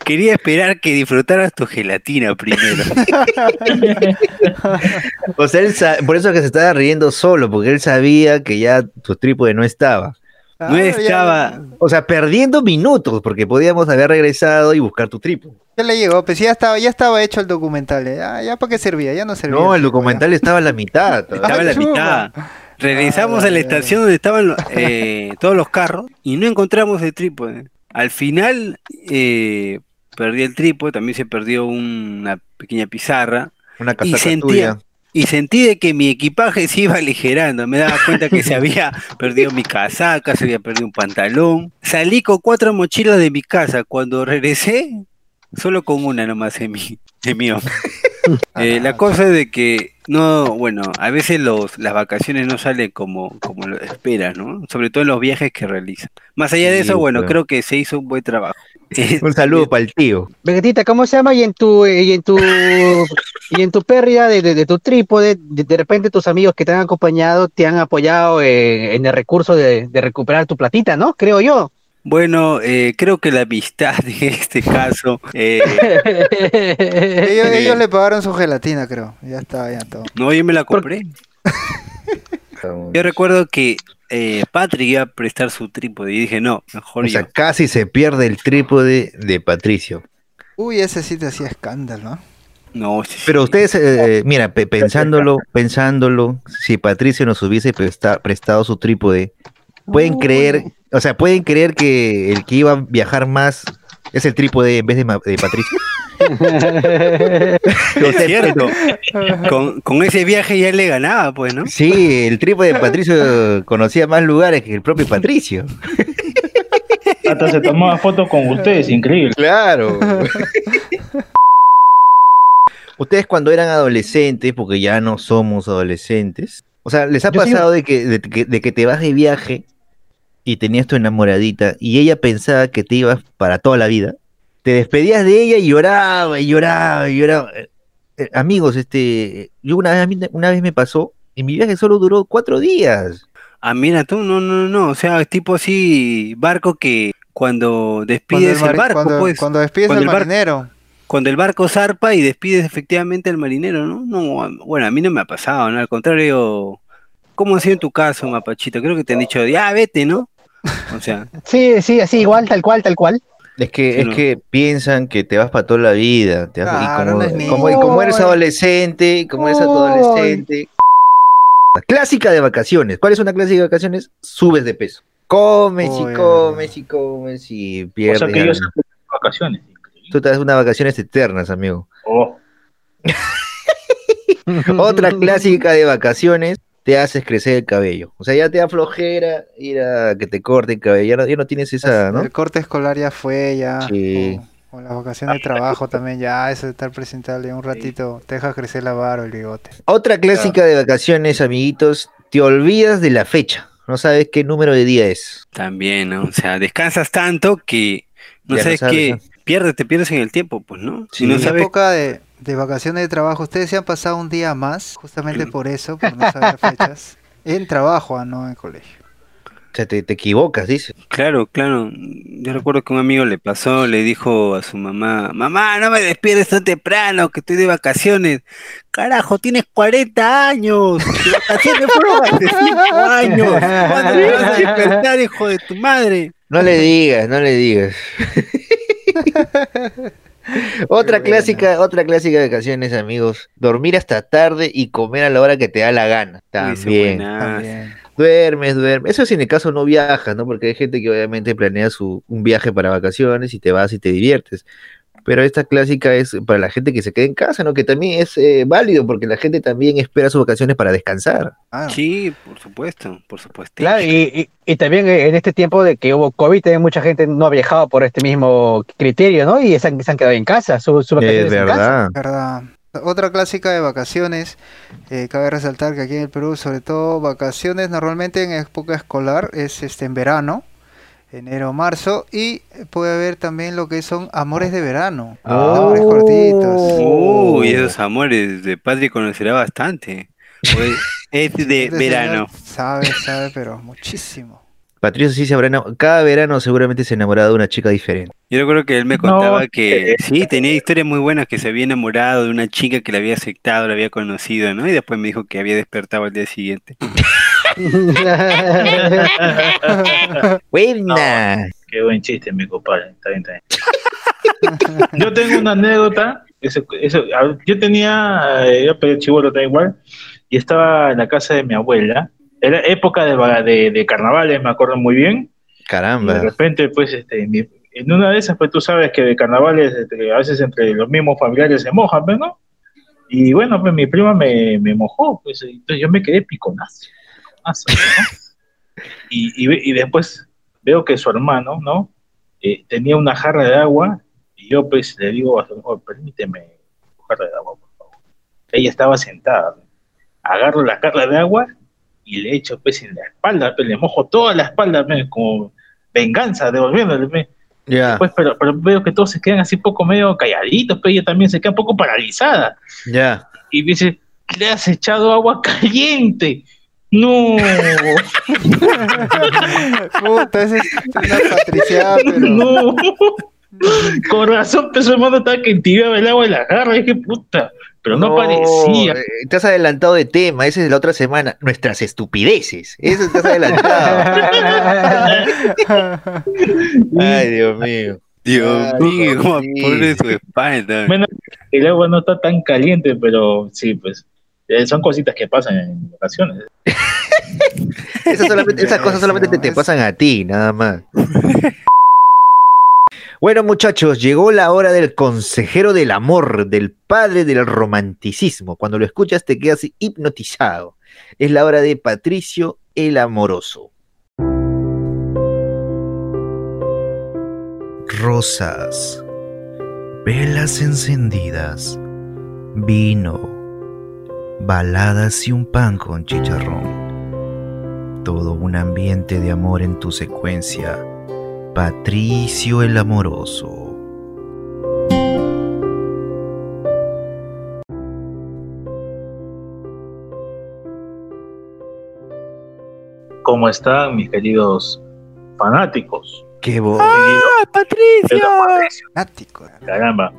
Quería esperar que disfrutaras tu gelatina primero. O sea, él por eso que se estaba riendo solo, porque él sabía que ya tu trípode no estaba. No Ah, ya- estaba. O sea, perdiendo minutos, porque podíamos haber regresado y buscar tu trípode. Ya le llegó, pues ya estaba, ya estaba hecho el documental. eh. Ah, ya para qué servía, ya no servía. No, el documental estaba a la mitad. Estaba en la chuma. mitad. Regresamos Ah, a la estación donde estaban eh, todos los carros y no encontramos el trípode. Al final eh, perdí el trípode, también se perdió una pequeña pizarra Una y casaca sentía tuya. y sentí de que mi equipaje se iba aligerando. Me daba cuenta que se había perdido mi casaca, se había perdido un pantalón. Salí con cuatro mochilas de mi casa. Cuando regresé, solo con una nomás en mi, en mi hombro. Eh, la cosa es de que no, bueno, a veces los, las vacaciones no salen como, como lo esperas, ¿no? Sobre todo en los viajes que realizan. Más allá de Sí, eso, bueno, creo que se hizo un buen trabajo. Eh, Un saludo para el tío. Vegetita, ¿cómo se llama? Y en tu, y en tu, y en tu pérdida de, de- de tu trípode, de, de repente tus amigos que te han acompañado te han apoyado en, en el recurso de, de recuperar tu platita, ¿no? Creo yo. Bueno, eh, creo que la amistad en este caso, eh, Ellos, ellos le pagaron su gelatina, creo. Ya está, ya todo. no, yo me la compré. Yo recuerdo que eh, Patrick iba a prestar su trípode y dije, no, mejor O sea, yo. casi se pierde el trípode de Patricio. Uy, ese sí te hacía escándalo. ¿no? No, sí, Pero ustedes, eh, mira, pe- pensándolo, pensándolo, si Patricio nos hubiese presta- prestado su trípode, pueden creer, o sea, pueden creer que el que iba a viajar más es el trípode en vez de, Ma- de Patricio. Es cierto. Con, con ese viaje ya le ganaba, pues, ¿no? Sí, el trípode de Patricio conocía más lugares que el propio Patricio. Hasta se tomaba fotos con ustedes, increíble. Claro. Ustedes cuando eran adolescentes, porque ya no somos adolescentes, o sea, ¿les ha Yo sí- pasado de, que, de, que, de que te vas de viaje y tenías tu enamoradita y ella pensaba que te ibas para toda la vida? Te despedías de ella y lloraba y lloraba y lloraba. Eh, eh, amigos, este, yo una vez, a mí- una vez me pasó y mi viaje solo duró cuatro días. Ah, mira tú, no, no, no, o sea, es tipo así, barco que cuando despides el, barco, cuando, pues, cuando despides cuando el barco- marinero. cuando el barco zarpa y despides efectivamente al marinero, ¿no? No, bueno, a mí no me ha pasado, ¿no? Al contrario, ¿cómo ha sido en tu caso, Mapachito? Creo que te han dicho, ya, vete, ¿no? O sea, Sí, sí, así, igual, tal cual, tal cual. Es que, Sí, es no. que piensan que te vas para toda la vida. Te vas- Claro, y como, no es niño. como, y como eres adolescente, como eres adolescente. Clásica de vacaciones. ¿Cuál es una clásica de vacaciones? Subes de peso. Comes Uy, y comes y comes y O pierdes. sea que hacen vacaciones. Tú te das unas vacaciones eternas, amigo. Oh, Otra clásica de vacaciones, te haces crecer el cabello. O sea, ya te da flojera ir a que te corten el cabello. Ya no, ya no tienes esa, ¿no? El corte escolar ya fue, ya. Sí. O, o las vacaciones de trabajo también, ya. Eso de estar presentable un ratito. Te dejas crecer la barba o el bigote. Otra clásica de vacaciones, amiguitos, te olvidas de la fecha. No sabes qué número de día es. también, ¿no? O sea, descansas tanto que no Ya no sabes qué, pierdes, te pierdes en el tiempo, pues, ¿no? Sí. Y no En sabes, época de, de vacaciones de trabajo, ustedes se han pasado un día más, justamente Mm. por eso, por no saber fechas. En trabajo, ah, no en colegio. O sea, te, te equivocas, dice. Claro, claro. Yo recuerdo que un amigo le pasó, le dijo a su mamá, mamá, no me despiertes tan temprano, que estoy de vacaciones. Carajo, tienes 40 años. Tus vacaciones fueron hace 5 años. ¿Cuándo te vas a despertar, hijo de tu madre? No le digas, no le digas. otra Qué clásica, otra clásica de vacaciones, amigos. Dormir hasta tarde y comer a la hora que te da la gana. También. Duermes, duermes. Eso es si en el caso no viajas, ¿no? Porque hay gente que obviamente planea su, un viaje para vacaciones y te vas y te diviertes. Pero esta clásica es para la gente que se queda en casa, ¿no? Que también es eh, válido porque la gente también espera sus vacaciones para descansar. Ah, Sí, por supuesto, por supuesto. Claro, y, y, y también eh, en este tiempo de que hubo COVID, también mucha gente no ha viajado por este mismo criterio, ¿no? Y se han, se han quedado en casa, su, su vacaciones Es en casa. verdad. verdad. Otra clásica de vacaciones, eh, cabe resaltar que aquí en el Perú, sobre todo vacaciones, normalmente en época escolar, es este en verano, enero, marzo, y puede haber también lo que son amores de verano, Oh. amores cortitos. Uy, esos amores de Patri conocerá bastante. Es de Este verano. Sabe, sabe, pero muchísimo. Patricio sí se habrá enamorado. Cada verano seguramente se ha enamorado de una chica diferente. Yo recuerdo que él me No, contaba que eh, sí, tenía historias muy buenas, que se había enamorado de una chica que le había aceptado, la había conocido, ¿no? Y después me dijo que había despertado al día siguiente. Buena. Qué buen chiste, mi compadre. Está bien, está bien. Yo tengo una anécdota. eso- eso, yo tenía, yo pedí chivolo da igual, y estaba en la casa de mi abuela. Era época de, de, de carnavales, me acuerdo muy bien. Y de Caramba. repente, pues, este, mi- en una de esas, pues tú sabes que de carnavales, este, a veces entre los mismos familiares se mojan, pues, ¿no? Y bueno, pues mi prima me, me mojó, pues, entonces yo me quedé piconazo. ¿No? y, y, después veo que su hermano, ¿no? Eh, tenía una jarra de agua y yo, pues, le digo a su hijo, permíteme jarra de agua, por favor. Ella estaba sentada. Agarro la jarra de agua y le echo, pues, en la espalda, pues, le mojo toda la espalda, pues, como venganza, devolviéndole, pues. Ya, Pues, pero, pero veo que todos se quedan así poco medio calladitos, pero ella también se queda un poco paralizada. ya. Y dice, le has echado agua caliente. No, Puta, esa es una patriciada, pero. no. Con razón, pues, hermano estaba que entibiaba el agua de la jarra. Dije, puta, pero no, parecía. eh, Te has adelantado de tema, ese es de la otra semana. Nuestras estupideces. Eso te has adelantado. Ay, Dios mío. Dios Ay, mío, cómo pone su espalda. Menos el agua no está tan caliente, pero sí, pues, eh, son cositas que pasan en ocasiones. Esas, solamente- esas cosas solamente te, te pasan a ti, nada más. Bueno, muchachos, llegó la hora del consejero del amor, del padre del romanticismo. Cuando lo escuchas te quedas hipnotizado. Es la hora de Patricio el Amoroso. Rosas, velas encendidas, vino, baladas y un pan con chicharrón. Todo un ambiente de amor en tu secuencia. Patricio el Amoroso. ¿Cómo están mis queridos fanáticos? ¡Qué bo- ¡Ah, Patricio! Nático. Caramba,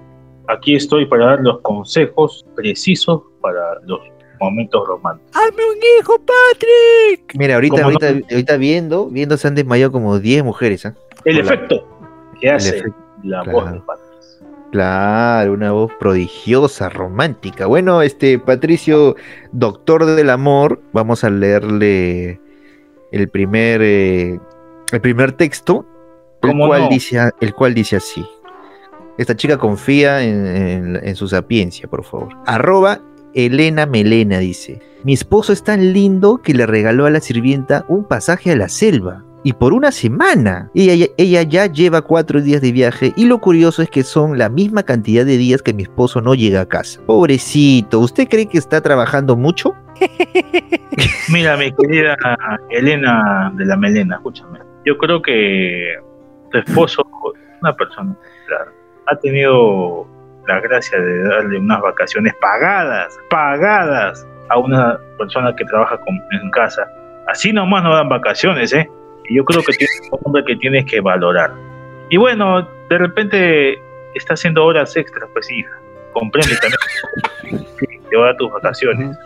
aquí estoy para dar los consejos precisos para los momentos románticos. ¡Hazme un hijo, Patrick! Mira, ahorita, ahorita, viendo, viendo se han desmayado como 10 mujeres, ¿ah? El Hola. efecto que hace efecto, la claro. voz de Patricio. Claro, una voz prodigiosa, romántica. Bueno, este Patricio, doctor del amor, vamos a leerle el primer, eh, el primer texto, el ¿Cómo cual, no? dice, el cual dice así. Esta chica confía en, su sapiencia, por favor. Arroba Elena Melena dice, mi esposo es tan lindo que le regaló a la sirvienta un pasaje a la selva. Y por una semana. Ella, ella ya lleva cuatro días de viaje y lo curioso es que son la misma cantidad de días que mi esposo no llega a casa. Pobrecito, ¿usted cree que está trabajando mucho? Mira, mi querida Elena de la Melena, escúchame. Yo creo que tu esposo, una persona, claro, ha tenido la gracia de darle unas vacaciones pagadas, pagadas a una persona que trabaja con- en casa. Así nomás no dan vacaciones, ¿eh? Y yo creo que tienes un hombre que tienes que valorar. Y bueno, de repente está haciendo horas extras, pues hija. Comprende también. Te va a dar tus vacaciones.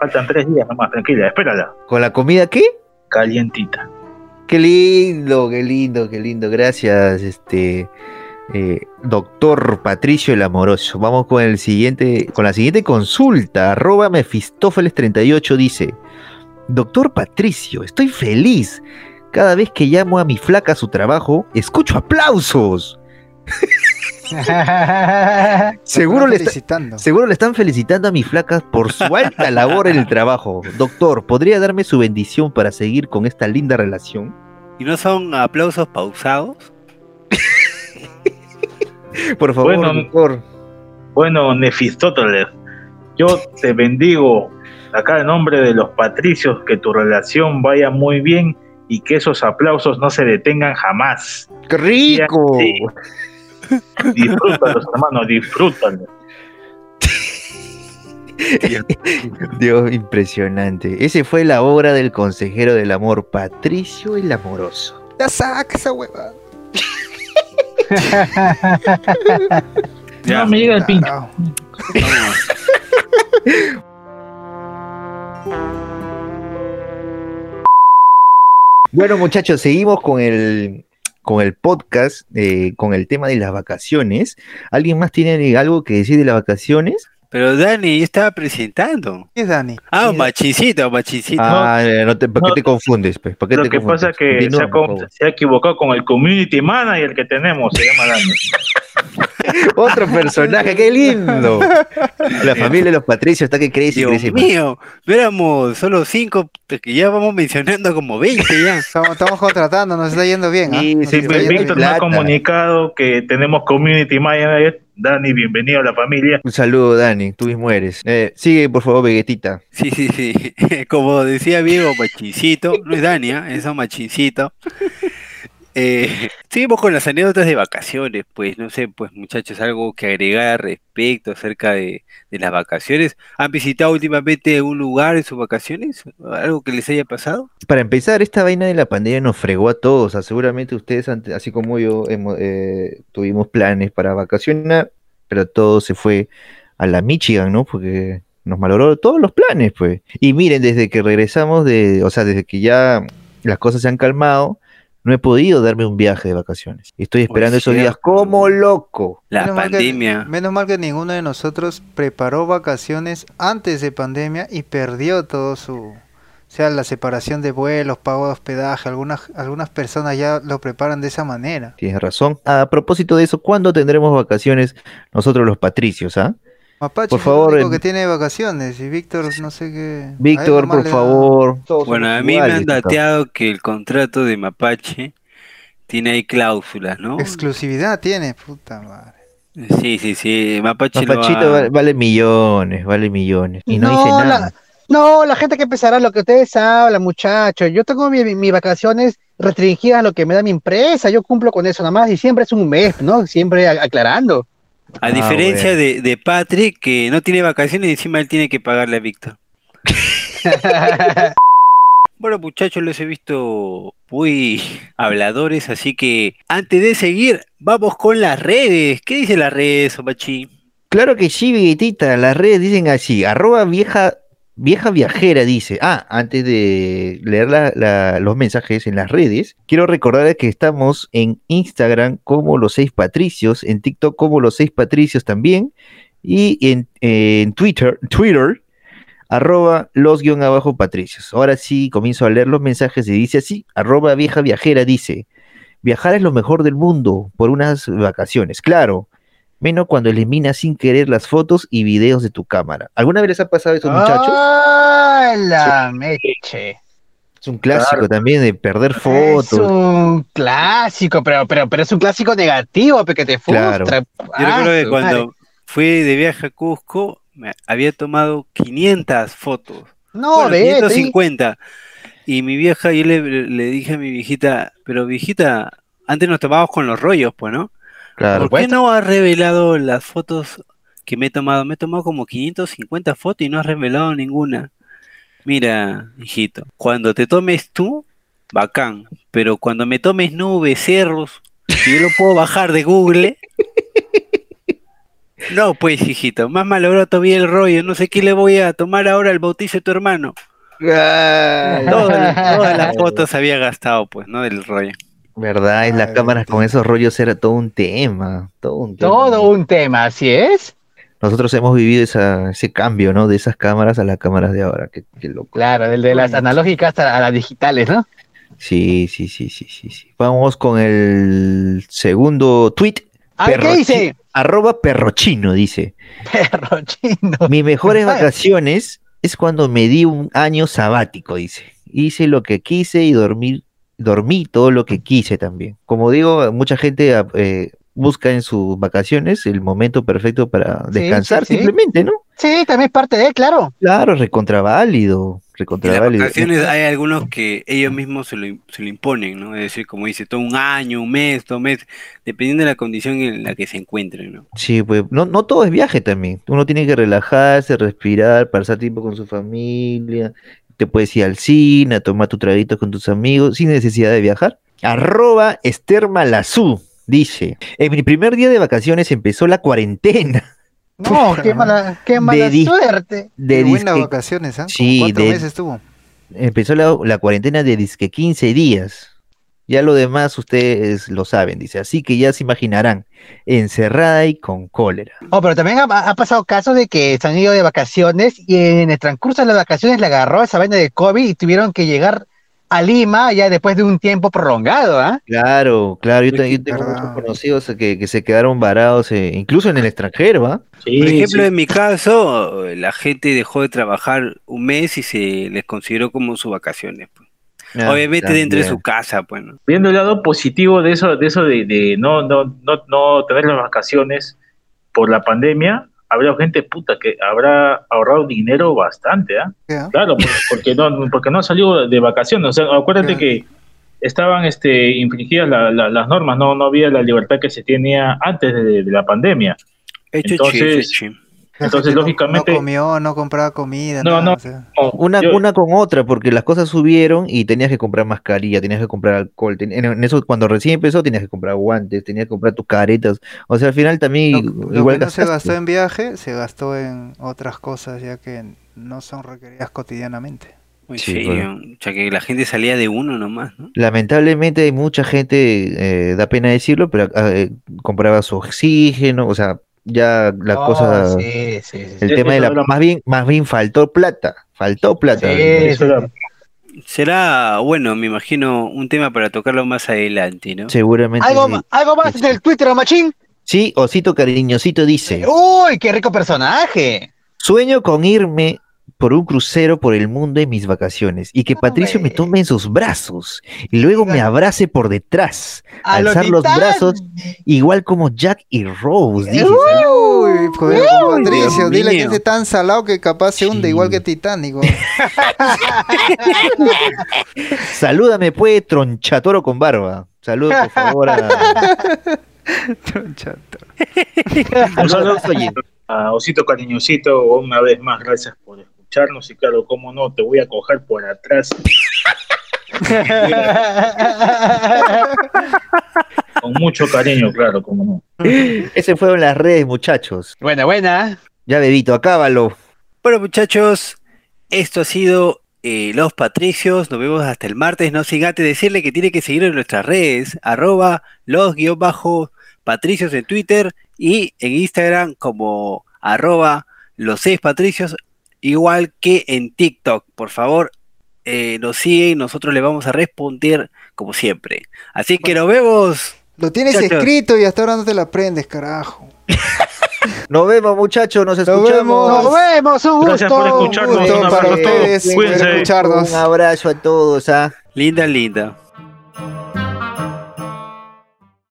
Faltan tres días nomás, tranquila, espérala. ¿Con la comida qué? Calientita. Qué lindo, qué lindo, qué lindo. Gracias, este eh, doctor Patricio el Amoroso. Vamos con el siguiente, con la siguiente consulta. Arroba Mefistófeles38 dice: Doctor Patricio, estoy feliz. Cada vez que llamo a mi flaca a su trabajo, escucho aplausos. Seguro le está-. Seguro le están felicitando a mi flaca por su alta labor en el trabajo. Doctor, ¿podría darme su bendición para seguir con esta linda relación? ¿Y no son aplausos pausados? Por favor, Bueno. Bueno, Nefistóteles, yo te bendigo acá en nombre de los patricios, que tu relación vaya muy bien y que esos aplausos no se detengan jamás. ¡Qué rico! Sí. Disfrútalos, hermano, disfrútalos. Dios, impresionante. Ese fue la obra del consejero del amor, Patricio el Amoroso. Ya saca esa hueva. No me llega el pincho. Bueno, muchachos, seguimos con el, con el podcast, eh, con el tema de las vacaciones. ¿Alguien más tiene algo que decir de las vacaciones? Pero Dani, yo estaba presentando. ¿Qué es Dani? Ah, un machincito, un machincito. Ah, no te, ¿por qué no. te confundes? Pues? ¿Por qué Lo te que confundes? pasa es que se ha, se equivocado con el community manager que tenemos, se llama Dani. Otro personaje, qué lindo. La familia de los Patricios está que crece y Dios crece mío, no éramos solo cinco, que ya vamos mencionando como 20 ya. Estamos, estamos contratando, nos está yendo bien. ¿ah? Sí, sí, Víctor nos ha comunicado que tenemos community manager. Dani, bienvenido a la familia. Un saludo, Dani, tú mismo eres. Eh, sigue, por favor, Vegetita. Sí, sí, sí. Como decía Diego, machincito, no es Dania, es un machincito. Eh, seguimos con las anécdotas de vacaciones, pues no sé, pues muchachos, algo que agregar respecto acerca de, las vacaciones. ¿Han visitado últimamente un lugar en sus vacaciones? ¿Algo que les haya pasado? Para empezar, esta vaina de la pandemia nos fregó a todos. Seguramente ustedes, así como yo, hemos, eh, tuvimos planes para vacacionar, pero todo se fue a la Michigan, ¿no? Porque nos malogró todos los planes, pues. Y miren, desde que regresamos de, o sea, desde que ya las cosas se han calmado, no he podido darme un viaje de vacaciones. Estoy esperando esos días como loco. La Menos mal que- pandemia. menos mal que ninguno de nosotros preparó vacaciones antes de pandemia y perdió todo su... O sea, la separación de vuelos, pago de hospedaje, algunas, algunas personas ya lo preparan de esa manera. Tienes razón. A propósito de eso, ¿cuándo tendremos vacaciones nosotros los patricios, ah? Mapache Por el favor, único que tiene vacaciones y Víctor no sé qué... Víctor, por da- favor. Bueno, a mí me han dateado que el contrato de Mapache tiene ahí cláusulas, ¿no? Exclusividad tiene, puta madre. Sí, sí, sí, Mapache ha- vale, millones, vale millones. Y no, dice No, nada. la- no, la gente que pensará lo que ustedes hablan, muchachos. Yo tengo mi- mis vacaciones restringidas a lo que me da mi empresa. Yo cumplo con eso nada más y siempre es un mes, ¿no? Siempre aclarando. A Ah, diferencia bueno. de, de Patrick, que no tiene vacaciones y encima él tiene que pagarle a Víctor. Bueno, muchachos, los he visto muy habladores, así que antes de seguir, vamos con las redes. ¿Qué dice las redes, Opachi? Claro que sí, Vegetita. Las redes dicen así. Arroba vieja, vieja viajera dice. Ah, antes de leer los mensajes en las redes, quiero recordarles que estamos en Instagram como los seis patricios, en TikTok como los seis patricios también, y en, en Twitter, Twitter, arroba los guion abajo patricios. Ahora sí comienzo a leer los mensajes y dice así, arroba vieja viajera dice, viajar es lo mejor del mundo por unas vacaciones, claro, menos cuando eliminas sin querer las fotos y videos de tu cámara. ¿Alguna vez les ha pasado eso, muchachos? ¡Ah, la meche! Es un clásico también de perder Es fotos. un clásico, pero, pero, pero es un clásico negativo, porque te Claro. frustra. Yo Ah, recuerdo que su cuando madre. fui de viaje a Cusco, me había tomado 500 fotos. No, Bueno, vete. 550. Y mi vieja, yo le, le dije a mi viejita, pero viejita, antes nos tomábamos con los rollos, pues, ¿no? Claro. ¿Por qué no has revelado las fotos que me he tomado? Me he tomado como 550 fotos y no has revelado ninguna. Mira, hijito, cuando te tomes tú, bacán, pero cuando me tomes nubes, cerros, que yo lo puedo bajar de Google. No, pues, hijito, más malogrado todavía el rollo. No sé qué le voy a tomar ahora al bautizo de tu hermano. Todas, todas las fotos había gastado, pues, ¿no? Del rollo. ¿Verdad? En las Ay, cámaras con esos rollos era todo un tema. Todo un tema. Todo un tema, así es. Nosotros hemos vivido esa, ese cambio, ¿no? De esas cámaras a las cámaras de ahora. Qué, qué loco. Claro, del de las analógicas a, a las digitales, ¿no? Sí, sí, sí, sí, sí, sí. Vamos con el segundo tweet. A ver, ¿qué Perrochi- dice? Arroba perrochino, dice. Perro chino. Mis mejores vacaciones es cuando me di un año sabático, dice. Hice lo que quise y dormí, dormí todo lo que quise también. Como digo, mucha gente eh, busca en sus vacaciones el momento perfecto para descansar sí, sí. simplemente, ¿no? Sí, también es parte de él, claro. Claro, recontraválido. En recontra las válido. vacaciones hay algunos que ellos mismos se lo, se lo imponen, ¿no? Es decir, como dice, todo un año, un mes, dos meses, dependiendo de la condición en la que se encuentren, ¿no? Sí, pues no, no todo es viaje también. Uno tiene que relajarse, respirar, pasar tiempo con su familia. Te puedes ir al cine, a tomar tu traguito con tus amigos sin necesidad de viajar. Arroba Esther Malazú dice, en mi primer día de vacaciones empezó la cuarentena. No, qué mala, qué mala suerte. De Qué buenas vacaciones. Como Sí, de- meses estuvo. empezó la, la cuarentena de disque 15 días. Ya lo demás ustedes lo saben, dice. Así que ya se imaginarán, encerrada y con cólera. Oh, pero también ha, ha pasado casos de que se han ido de vacaciones y en el transcurso de las vacaciones le agarró esa vaina de COVID y tuvieron que llegar a Lima ya después de un tiempo prolongado, ¿ah? Claro, claro, yo, te- yo tengo muchos conocidos que, que se quedaron varados, eh, incluso en el extranjero, ¿ah? Sí, Por ejemplo, sí. en mi caso, la gente dejó de trabajar un mes y se les consideró como sus vacaciones. pues. Ah, Obviamente dentro de su casa, pues, ¿no? viendo el lado positivo de eso, de eso de, de no, no, no, no tener las vacaciones por la pandemia, habrá gente puta que habrá ahorrado dinero bastante, ¿ah? Claro, por- porque no, porque no salió de vacaciones. O sea, acuérdate que estaban este, infringidas la- la- las normas, no, no había la libertad que se tenía antes de, de la pandemia. Hecho Entonces, Entonces, gente no- lógicamente- No comió, no compraba comida. No, nada, no. o sea. No, Una, yo- una con otra, porque las cosas subieron y tenías que comprar mascarilla, tenías que comprar alcohol. ten- en, en eso, cuando recién empezó, tenías que comprar guantes, tenías que comprar tus caretas. O sea, al final también lo igual que no se gastó en viaje, se gastó en otras cosas ya que no son requeridas cotidianamente. Muy Sí, bueno. O sea, que la gente salía de uno nomás, ¿no? Lamentablemente hay mucha gente, eh, da pena decirlo, pero eh, compraba su oxígeno, o sea, ya la Oh, cosa, sí, sí, sí, el Sí, tema de la, era- más bien, más bien faltó plata, faltó plata. Sí, eso era- Será, bueno, me imagino, un tema para tocarlo más adelante, ¿no? Seguramente. ¿Algo, ¿Algo más del Twitter, Machín? Sí, Osito Cariñosito dice, Uy, qué rico personaje. sueño con irme por un crucero por el mundo en mis vacaciones y que Patricio me tome en sus brazos y luego me abrace por detrás, A alzar los Titán. brazos igual como Jack y Rose. dice. Uy, con Patricio, Dios dile que mío. ese tan salado que capaz se hunde Sí. igual que Titanic. Salúdame pues, tronchatoro con barba. Saludos por favor a... Chato. Un saludo a Osito Cariñosito, una vez más, gracias por escucharnos y claro, cómo no, te voy a coger por atrás con mucho cariño, claro, cómo no. Ese fueron las redes, muchachos. buena, buena. Ya, bebito, acábalo. Bueno, muchachos, esto ha sido eh, Los Patricios. Nos vemos hasta el martes. No sin antes decirle que tiene que seguir en nuestras redes, arroba los guion bajo patricios en Twitter y en Instagram como arroba los seis patricios, igual que en TikTok. Por favor, eh, nos siguen, nosotros le vamos a responder como siempre. Así que nos vemos. Lo tienes Muchachos. escrito y hasta ahora no te lo aprendes, carajo. Nos vemos, muchachos, nos Nos escuchamos. vemos. Nos vemos, un gusto. Gracias por escucharnos. Gusto un para abrazo a todos. ustedes Cuídense. escucharnos. Un abrazo a todos. ¿ah? Linda, linda.